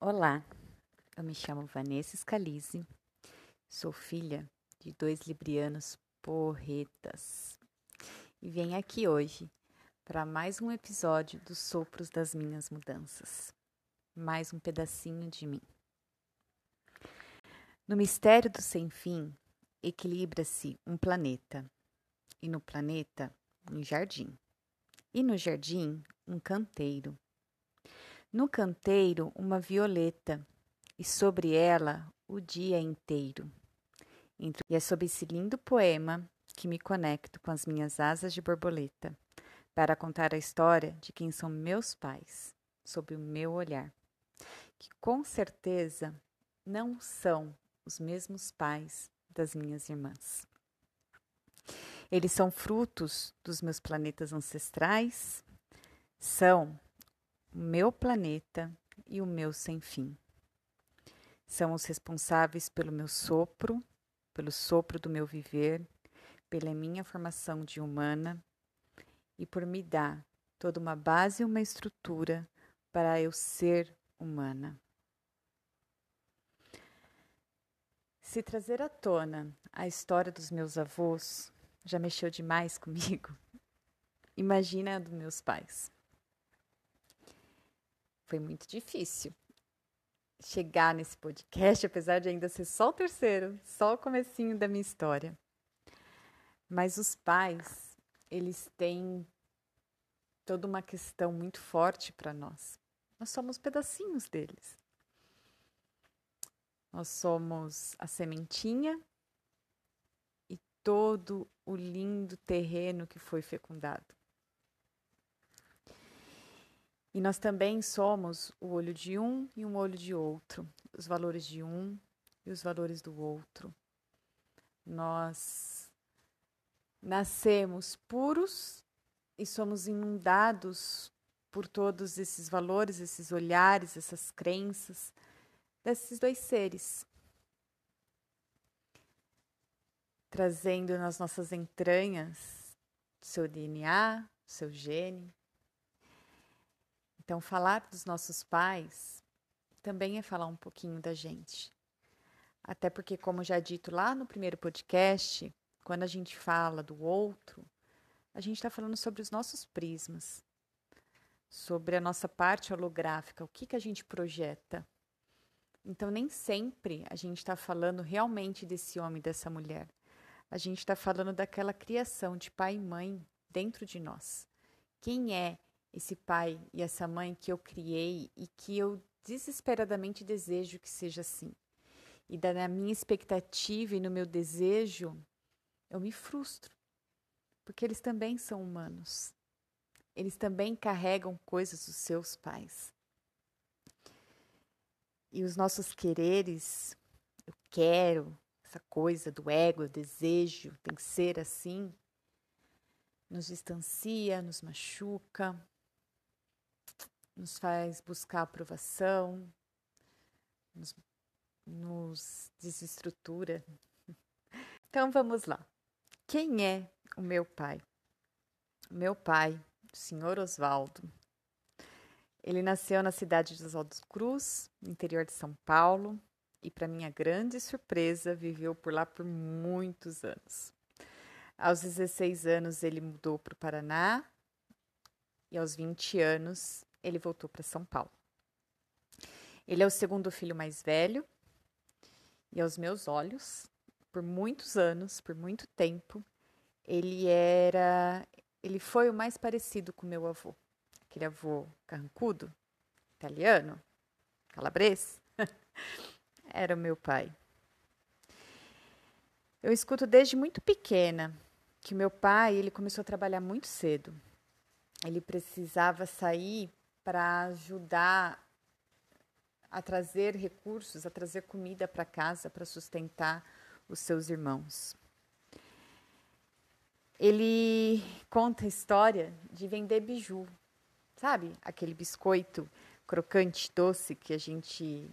Olá, eu me chamo Vanessa Scalise, sou filha de dois librianos porretas. E venho aqui hoje para mais um episódio dos Sopros das Minhas Mudanças, mais um pedacinho de mim. No mistério do sem fim, equilibra-se um planeta, e no planeta, um jardim, e no jardim, um canteiro no canteiro, uma violeta, e sobre ela o dia inteiro. E é sob esse lindo poema que me conecto com as minhas asas de borboleta para contar a história de quem são meus pais, sob o meu olhar, que com certeza não são os mesmos pais das minhas irmãs. Eles são frutos dos meus planetas ancestrais, são o meu planeta e o meu sem fim. São os responsáveis pelo meu sopro, pelo sopro do meu viver, pela minha formação de humana e por me dar toda uma base e uma estrutura para eu ser humana. Se trazer à tona a história dos meus avós já mexeu demais comigo, imagina a dos meus pais. Foi muito difícil chegar nesse podcast, apesar de ainda ser só o terceiro, só o comecinho da minha história. Mas os pais, eles têm toda uma questão muito forte para nós. Nós somos pedacinhos deles. Nós somos a sementinha e todo o lindo terreno que foi fecundado. E nós também somos o olho de um e um olho de outro, os valores de um e os valores do outro. Nós nascemos puros e somos inundados por todos esses valores, esses olhares, essas crenças desses dois seres. Trazendo nas nossas entranhas seu DNA, seu gene, então, falar dos nossos pais também é falar um pouquinho da gente. Até porque, como já dito lá no primeiro podcast, quando a gente fala do outro, a gente está falando sobre os nossos prismas, sobre a nossa parte holográfica, o que, que a gente projeta. Então, nem sempre a gente está falando realmente desse homem, dessa mulher. A gente está falando daquela criação de pai e mãe dentro de nós. Quem é esse pai e essa mãe que eu criei e que eu desesperadamente desejo que seja assim. E da minha expectativa e no meu desejo, eu me frustro, porque eles também são humanos. Eles também carregam coisas dos seus pais. E os nossos quereres, eu quero, essa coisa do ego, eu desejo, tem que ser assim, nos distancia, nos machuca, nos faz buscar aprovação, nos, nos desestrutura. Então vamos lá. Quem é o meu pai? Meu pai, o senhor Oswaldo. Ele nasceu na cidade de Oswaldo Cruz, no interior de São Paulo, e, para minha grande surpresa, viveu por lá por muitos anos. Aos 16 anos, ele mudou para o Paraná, e aos 20 anos, ele voltou para São Paulo. Ele é o segundo filho mais velho e aos meus olhos, por muitos anos, por muito tempo, ele era, ele foi o mais parecido com meu avô. Aquele avô carrancudo, italiano, calabrês, era o meu pai. Eu escuto desde muito pequena que meu pai, ele começou a trabalhar muito cedo. Ele precisava sair para ajudar a trazer recursos, a trazer comida para casa para sustentar os seus irmãos. Ele conta a história de vender biju, sabe? Aquele biscoito crocante, doce que a gente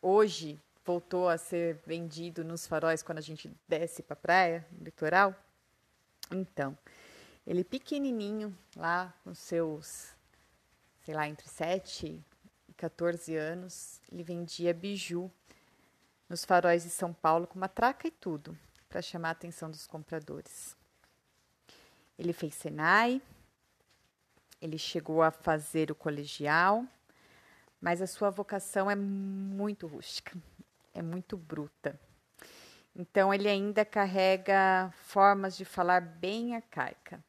hoje voltou a ser vendido nos faróis quando a gente desce para a praia, no litoral. Então, ele pequenininho lá com seus sei lá, entre 7 e 14 anos, ele vendia biju nos faróis de São Paulo com matraca e tudo, para chamar a atenção dos compradores. Ele fez Senai, ele chegou a fazer o colegial, mas a sua vocação é muito rústica, é muito bruta. Então ele ainda carrega formas de falar bem arcaica.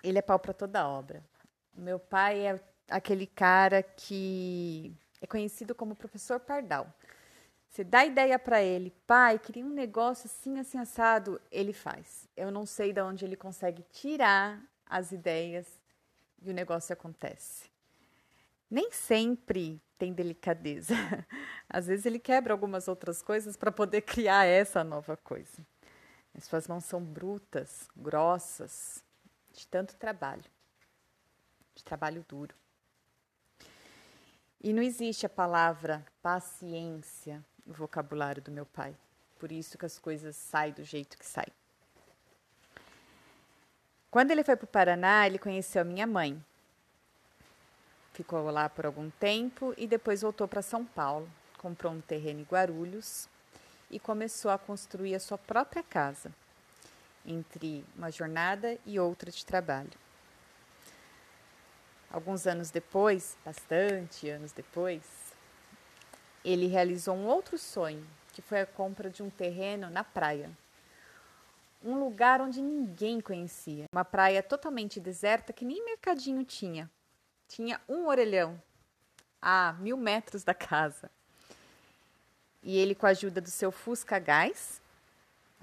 Ele é pau para toda obra. Meu pai é aquele cara que é conhecido como professor Pardal. Você dá ideia para ele, pai, queria um negócio assim, assim, assado, ele faz. Eu não sei de onde ele consegue tirar as ideias e o negócio acontece. Nem sempre tem delicadeza. Às vezes ele quebra algumas outras coisas para poder criar essa nova coisa. As suas mãos são brutas, grossas, de tanto trabalho, de trabalho duro. E não existe a palavra paciência no vocabulário do meu pai. Por isso que as coisas saem do jeito que saem. Quando ele foi para o Paraná, ele conheceu a minha mãe. Ficou lá por algum tempo e depois voltou para São Paulo. Comprou um terreno em Guarulhos e começou a construir a sua própria casa, entre uma jornada e outra de trabalho. Alguns anos depois, bastante anos depois, ele realizou um outro sonho, que foi a compra de um terreno na praia. Um lugar onde ninguém conhecia. Uma praia totalmente deserta que nem mercadinho tinha. Tinha um orelhão a mil metros da casa. E ele, com a ajuda do seu Fusca Gás,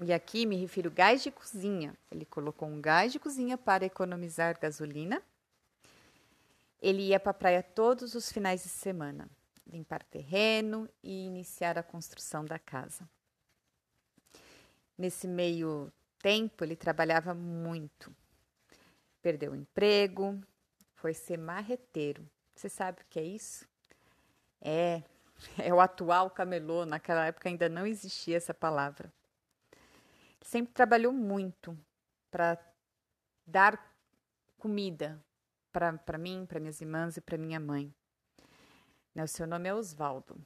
e aqui me refiro gás de cozinha, ele colocou um gás de cozinha para economizar gasolina ele ia para a praia todos os finais de semana, limpar terreno e iniciar a construção da casa. Nesse meio tempo, ele trabalhava muito. Perdeu o emprego, foi ser marreteiro. Você sabe o que é isso? É, é o atual camelô. Naquela época ainda não existia essa palavra. Sempre trabalhou muito para dar comida para mim, para minhas irmãs e para minha mãe. Né, o seu nome é Osvaldo,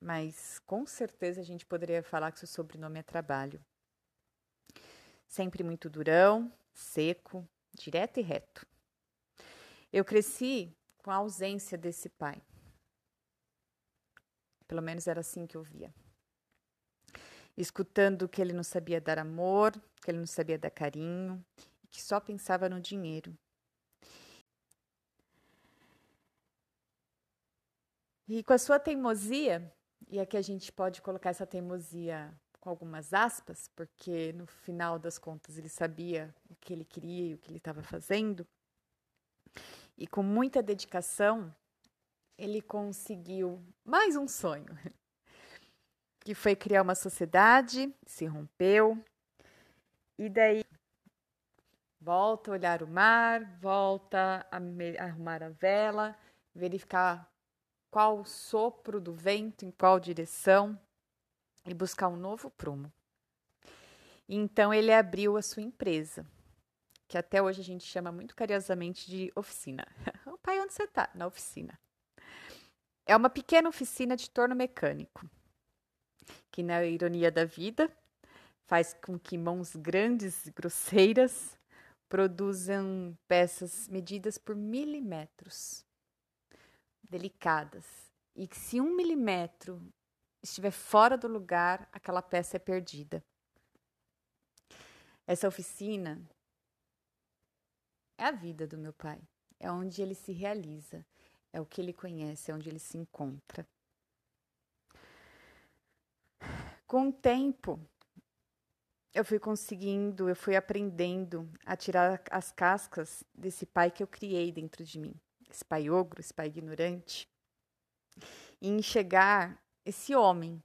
mas com certeza a gente poderia falar que seu sobrenome é Trabalho. Sempre muito durão, seco, direto e reto. Eu cresci com a ausência desse pai. Pelo menos era assim que eu via. Escutando que ele não sabia dar amor, que ele não sabia dar carinho, que só pensava no dinheiro. E com a sua teimosia, e aqui a gente pode colocar essa teimosia com algumas aspas, porque no final das contas ele sabia o que ele queria e o que ele estava fazendo, e com muita dedicação, ele conseguiu mais um sonho, que foi criar uma sociedade, se rompeu, e daí volta a olhar o mar, volta a arrumar a vela, verificar qual sopro do vento, em qual direção, e buscar um novo prumo. Então ele abriu a sua empresa, que até hoje a gente chama muito carinhosamente de oficina. o pai, onde você está? Na oficina. É uma pequena oficina de torno mecânico, que na ironia da vida faz com que mãos grandes e grosseiras produzam peças medidas por milímetros delicadas e que se um milímetro estiver fora do lugar, aquela peça é perdida. Essa oficina é a vida do meu pai, é onde ele se realiza, é o que ele conhece, é onde ele se encontra. Com o tempo, eu fui conseguindo, eu fui aprendendo a tirar as cascas desse pai que eu criei dentro de mim esse pai ogro, esse pai ignorante, e enxergar esse homem,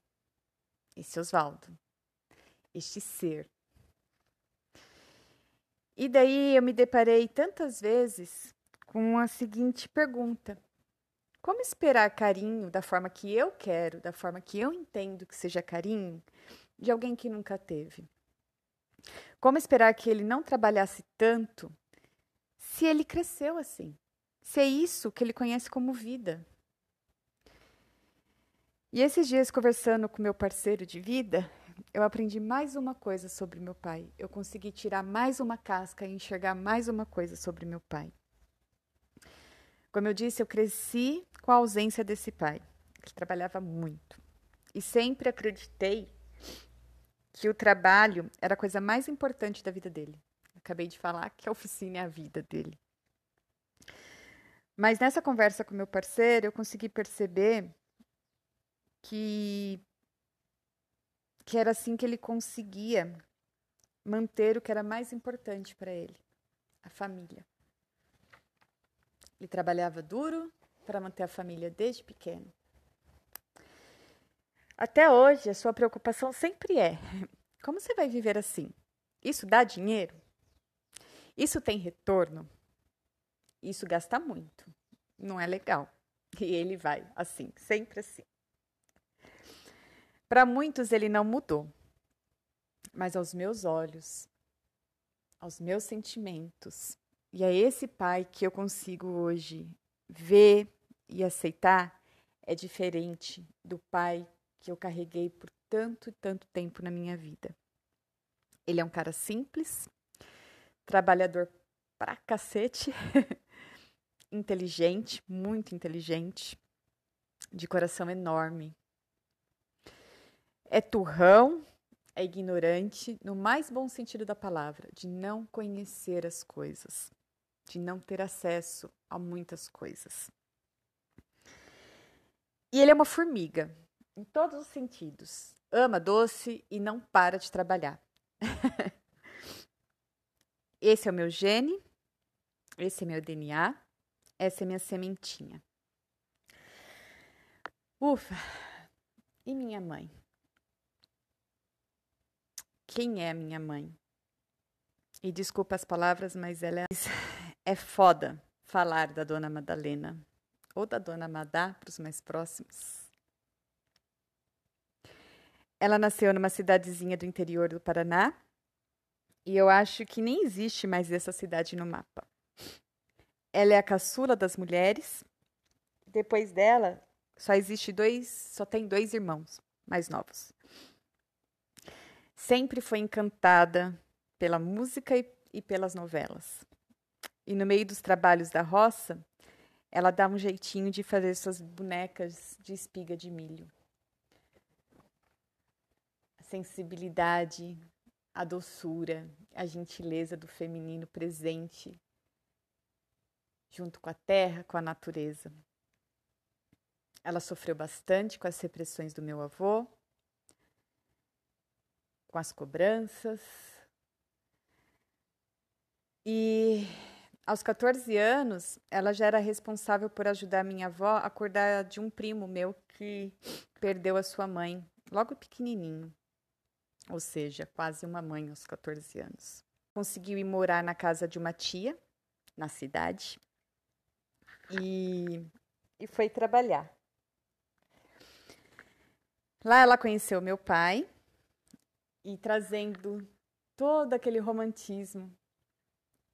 esse Oswaldo, este ser. E daí eu me deparei tantas vezes com a seguinte pergunta: como esperar carinho da forma que eu quero, da forma que eu entendo que seja carinho, de alguém que nunca teve? Como esperar que ele não trabalhasse tanto se ele cresceu assim? Se é isso que ele conhece como vida. E esses dias, conversando com meu parceiro de vida, eu aprendi mais uma coisa sobre meu pai. Eu consegui tirar mais uma casca e enxergar mais uma coisa sobre meu pai. Como eu disse, eu cresci com a ausência desse pai, que trabalhava muito. E sempre acreditei que o trabalho era a coisa mais importante da vida dele. Acabei de falar que a oficina é a vida dele. Mas nessa conversa com meu parceiro, eu consegui perceber que que era assim que ele conseguia manter o que era mais importante para ele, a família. Ele trabalhava duro para manter a família desde pequeno. Até hoje, a sua preocupação sempre é: como você vai viver assim? Isso dá dinheiro? Isso tem retorno? Isso gasta muito. Não é legal. E ele vai assim, sempre assim. Para muitos ele não mudou, mas aos meus olhos, aos meus sentimentos, e é esse pai que eu consigo hoje ver e aceitar, é diferente do pai que eu carreguei por tanto e tanto tempo na minha vida. Ele é um cara simples, trabalhador pra cacete, inteligente, muito inteligente, de coração enorme, é turrão, é ignorante, no mais bom sentido da palavra, de não conhecer as coisas, de não ter acesso a muitas coisas. E ele é uma formiga, em todos os sentidos. Ama doce e não para de trabalhar. esse é o meu gene, esse é meu DNA, essa é minha sementinha. Ufa! E minha mãe? quem é minha mãe. E desculpa as palavras, mas ela é, é foda falar da dona Madalena ou da dona Madá para os mais próximos. Ela nasceu numa cidadezinha do interior do Paraná e eu acho que nem existe mais essa cidade no mapa. Ela é a caçula das mulheres. Depois dela, só existe dois, só tem dois irmãos mais novos. Sempre foi encantada pela música e, e pelas novelas. E no meio dos trabalhos da roça, ela dá um jeitinho de fazer suas bonecas de espiga de milho. A sensibilidade, a doçura, a gentileza do feminino presente junto com a terra, com a natureza. Ela sofreu bastante com as repressões do meu avô, com as cobranças. E aos 14 anos, ela já era responsável por ajudar minha avó a cuidar de um primo meu que perdeu a sua mãe logo pequenininho, ou seja, quase uma mãe aos 14 anos. Conseguiu ir morar na casa de uma tia na cidade e, e foi trabalhar. Lá ela conheceu meu pai, e trazendo todo aquele romantismo,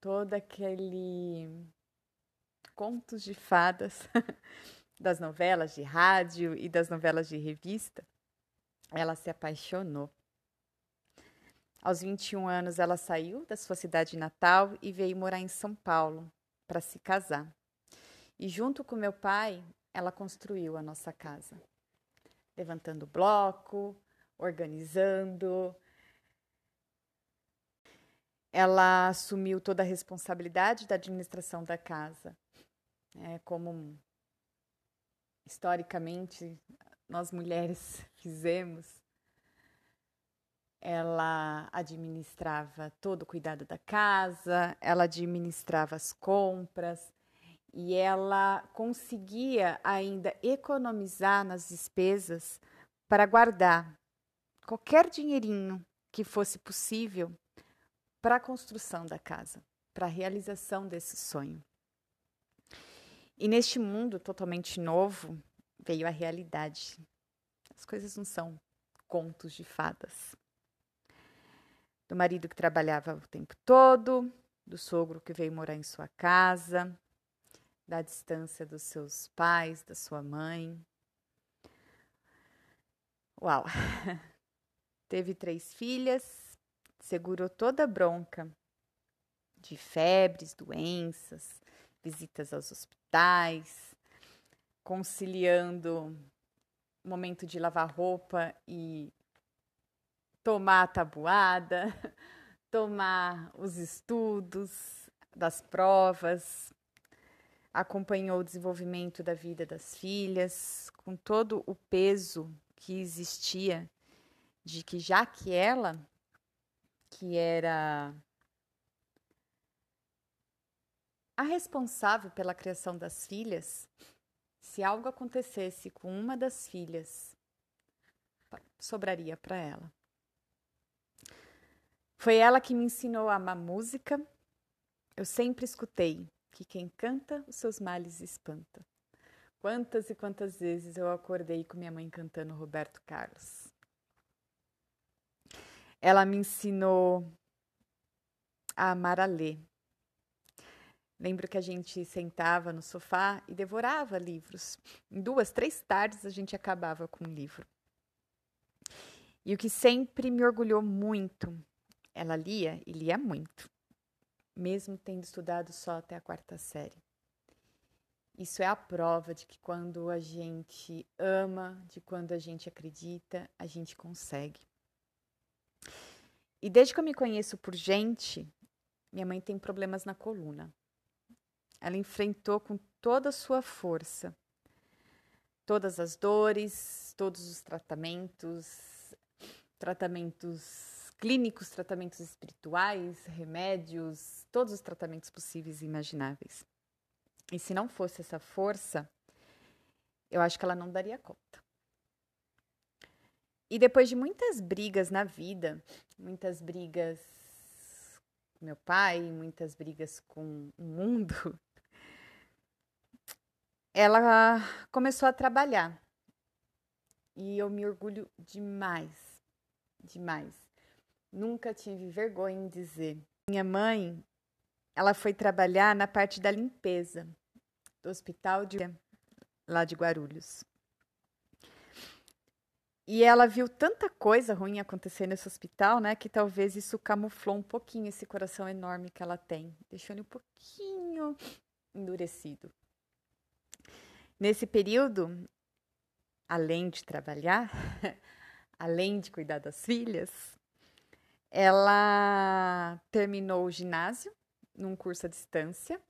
todo aquele contos de fadas das novelas de rádio e das novelas de revista, ela se apaixonou. Aos 21 anos, ela saiu da sua cidade natal e veio morar em São Paulo para se casar. E junto com meu pai, ela construiu a nossa casa, levantando bloco, organizando, ela assumiu toda a responsabilidade da administração da casa. É, como historicamente nós mulheres fizemos, ela administrava todo o cuidado da casa, ela administrava as compras e ela conseguia ainda economizar nas despesas para guardar qualquer dinheirinho que fosse possível para a construção da casa, para a realização desse sonho. E neste mundo totalmente novo veio a realidade. As coisas não são contos de fadas. Do marido que trabalhava o tempo todo, do sogro que veio morar em sua casa, da distância dos seus pais, da sua mãe. Uau! Teve três filhas, segurou toda a bronca de febres, doenças, visitas aos hospitais, conciliando momento de lavar roupa e tomar a tabuada, tomar os estudos das provas, acompanhou o desenvolvimento da vida das filhas, com todo o peso que existia de que já que ela, que era a responsável pela criação das filhas, se algo acontecesse com uma das filhas, sobraria para ela. Foi ela que me ensinou a amar música. Eu sempre escutei que quem canta os seus males espanta. Quantas e quantas vezes eu acordei com minha mãe cantando Roberto Carlos. Ela me ensinou a amar a ler. Lembro que a gente sentava no sofá e devorava livros. Em duas, três tardes a gente acabava com um livro. E o que sempre me orgulhou muito, ela lia e lia muito, mesmo tendo estudado só até a quarta série. Isso é a prova de que quando a gente ama, de quando a gente acredita, a gente consegue. E desde que eu me conheço por gente, minha mãe tem problemas na coluna. Ela enfrentou com toda a sua força todas as dores, todos os tratamentos, tratamentos clínicos, tratamentos espirituais, remédios, todos os tratamentos possíveis e imagináveis. E se não fosse essa força, eu acho que ela não daria conta. E depois de muitas brigas na vida, muitas brigas com meu pai, muitas brigas com o mundo, ela começou a trabalhar. E eu me orgulho demais, demais. Nunca tive vergonha em dizer. Minha mãe, ela foi trabalhar na parte da limpeza do hospital de lá de Guarulhos. E ela viu tanta coisa ruim acontecer nesse hospital, né, que talvez isso camuflou um pouquinho esse coração enorme que ela tem, deixou ele um pouquinho endurecido. Nesse período, além de trabalhar, além de cuidar das filhas, ela terminou o ginásio num curso à distância,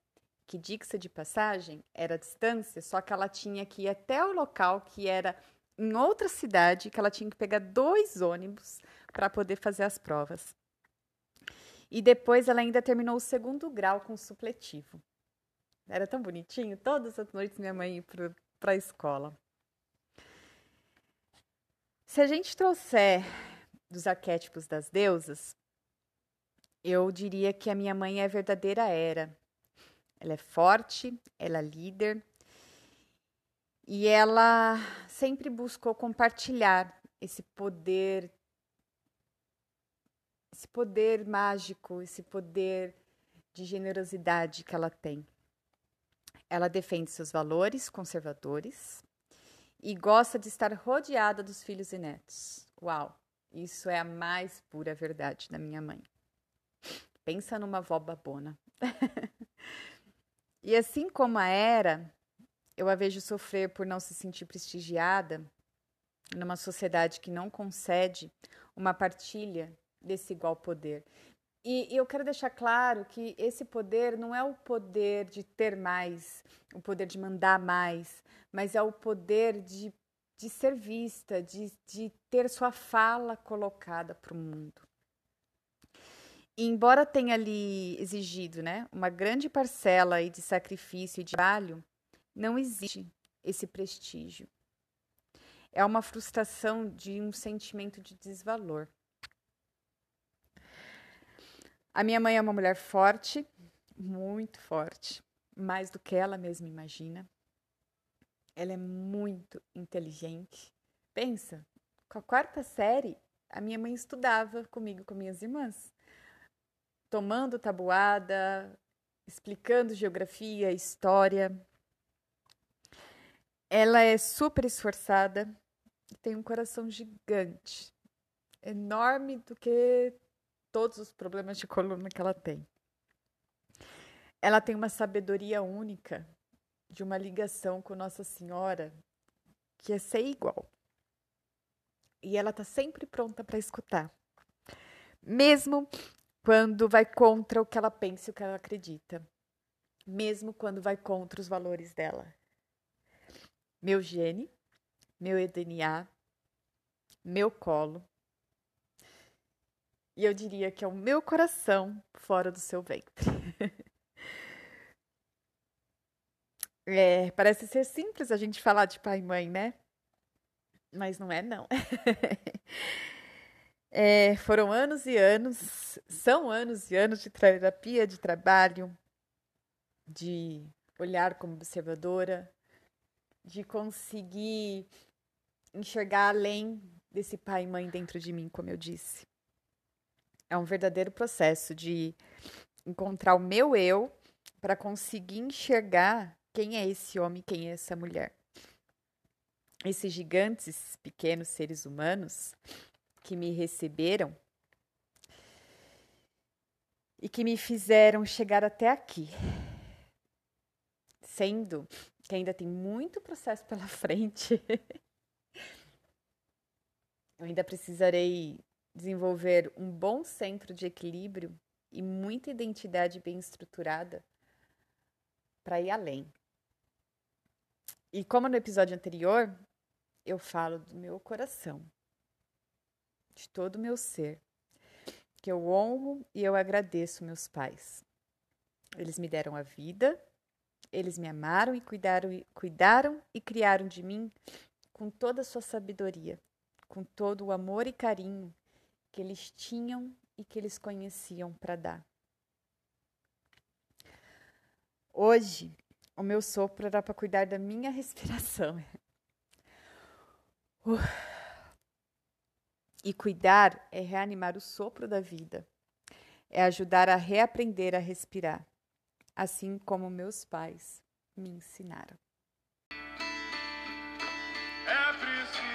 que diga de passagem era a distância, só que ela tinha que ir até o local que era em outra cidade, que ela tinha que pegar dois ônibus para poder fazer as provas. E depois ela ainda terminou o segundo grau com supletivo. Era tão bonitinho. Todas as noites minha mãe ia para a escola. Se a gente trouxer dos arquétipos das deusas, eu diria que a minha mãe é a verdadeira era. Ela é forte, ela é líder e ela sempre buscou compartilhar esse poder, esse poder mágico, esse poder de generosidade que ela tem. Ela defende seus valores conservadores e gosta de estar rodeada dos filhos e netos. Uau, isso é a mais pura verdade da minha mãe. Pensa numa avó babona. e assim como a era, eu a vejo sofrer por não se sentir prestigiada numa sociedade que não concede uma partilha desse igual poder. E, eu quero deixar claro que esse poder não é o poder de ter mais, o poder de mandar mais, mas é o poder de, de ser vista, de, de ter sua fala colocada para o mundo. E embora tenha ali exigido né, uma grande parcela aí de sacrifício e de trabalho, não existe esse prestígio. É uma frustração de um sentimento de desvalor. A minha mãe é uma mulher forte, muito forte, mais do que ela mesma imagina. Ela é muito inteligente. Pensa, com a quarta série, a minha mãe estudava comigo, com minhas irmãs, tomando tabuada, explicando geografia, história. Ela é super esforçada e tem um coração gigante, enorme do que todos os problemas de coluna que ela tem. Ela tem uma sabedoria única de uma ligação com Nossa Senhora que é ser igual. E ela está sempre pronta para escutar. Mesmo quando vai contra o que ela pensa e o que ela acredita. Mesmo quando vai contra os valores dela. Meu gene, meu DNA, meu colo. E eu diria que é o meu coração fora do seu ventre. É, parece ser simples a gente falar de pai e mãe, né? Mas não é, não. É, foram anos e anos, são anos e anos de terapia, de trabalho, de olhar como observadora, de conseguir enxergar além desse pai e mãe dentro de mim, como eu disse. É um verdadeiro processo de encontrar o meu eu para conseguir enxergar quem é esse homem, quem é essa mulher. Esses gigantes, pequenos seres humanos, que me receberam e que me fizeram chegar até aqui. Sendo que ainda tem muito processo pela frente. Eu ainda precisarei desenvolver um bom centro de equilíbrio e muita identidade bem estruturada para ir além. E como no episódio anterior, eu falo do meu coração, de todo o meu ser, que eu honro e eu agradeço meus pais. Eles me deram a vida, eles me amaram e cuidaram, cuidaram e criaram de mim com toda a sua sabedoria, com todo o amor e carinho que eles tinham e que eles conheciam para dar. Hoje, o meu sopro era para cuidar da minha respiração. Uh. E cuidar é reanimar o sopro da vida, é ajudar a reaprender a respirar, assim como meus pais me ensinaram. É preciso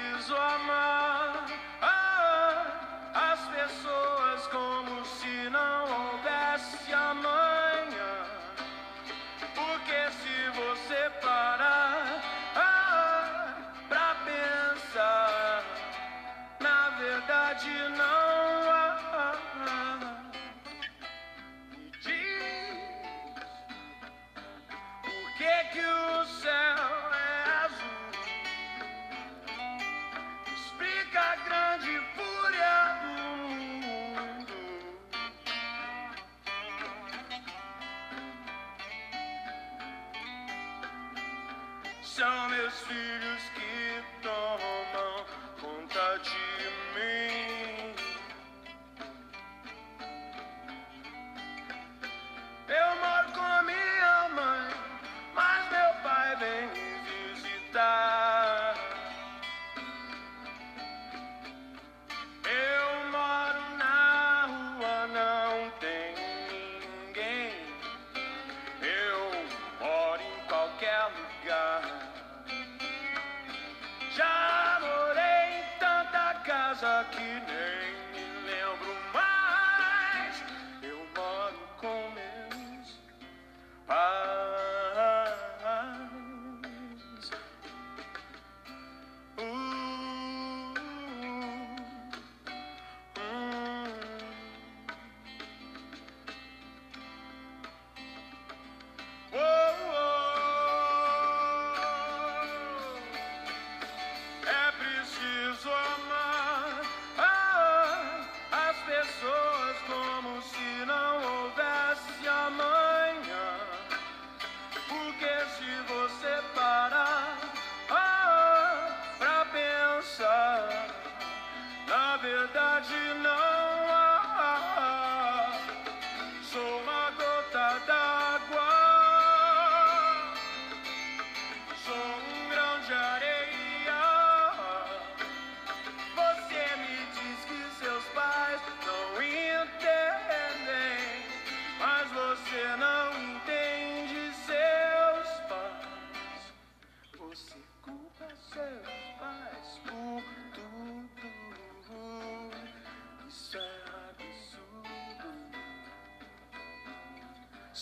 São meus filhos que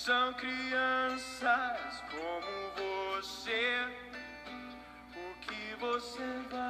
São crianças como você. O que você vai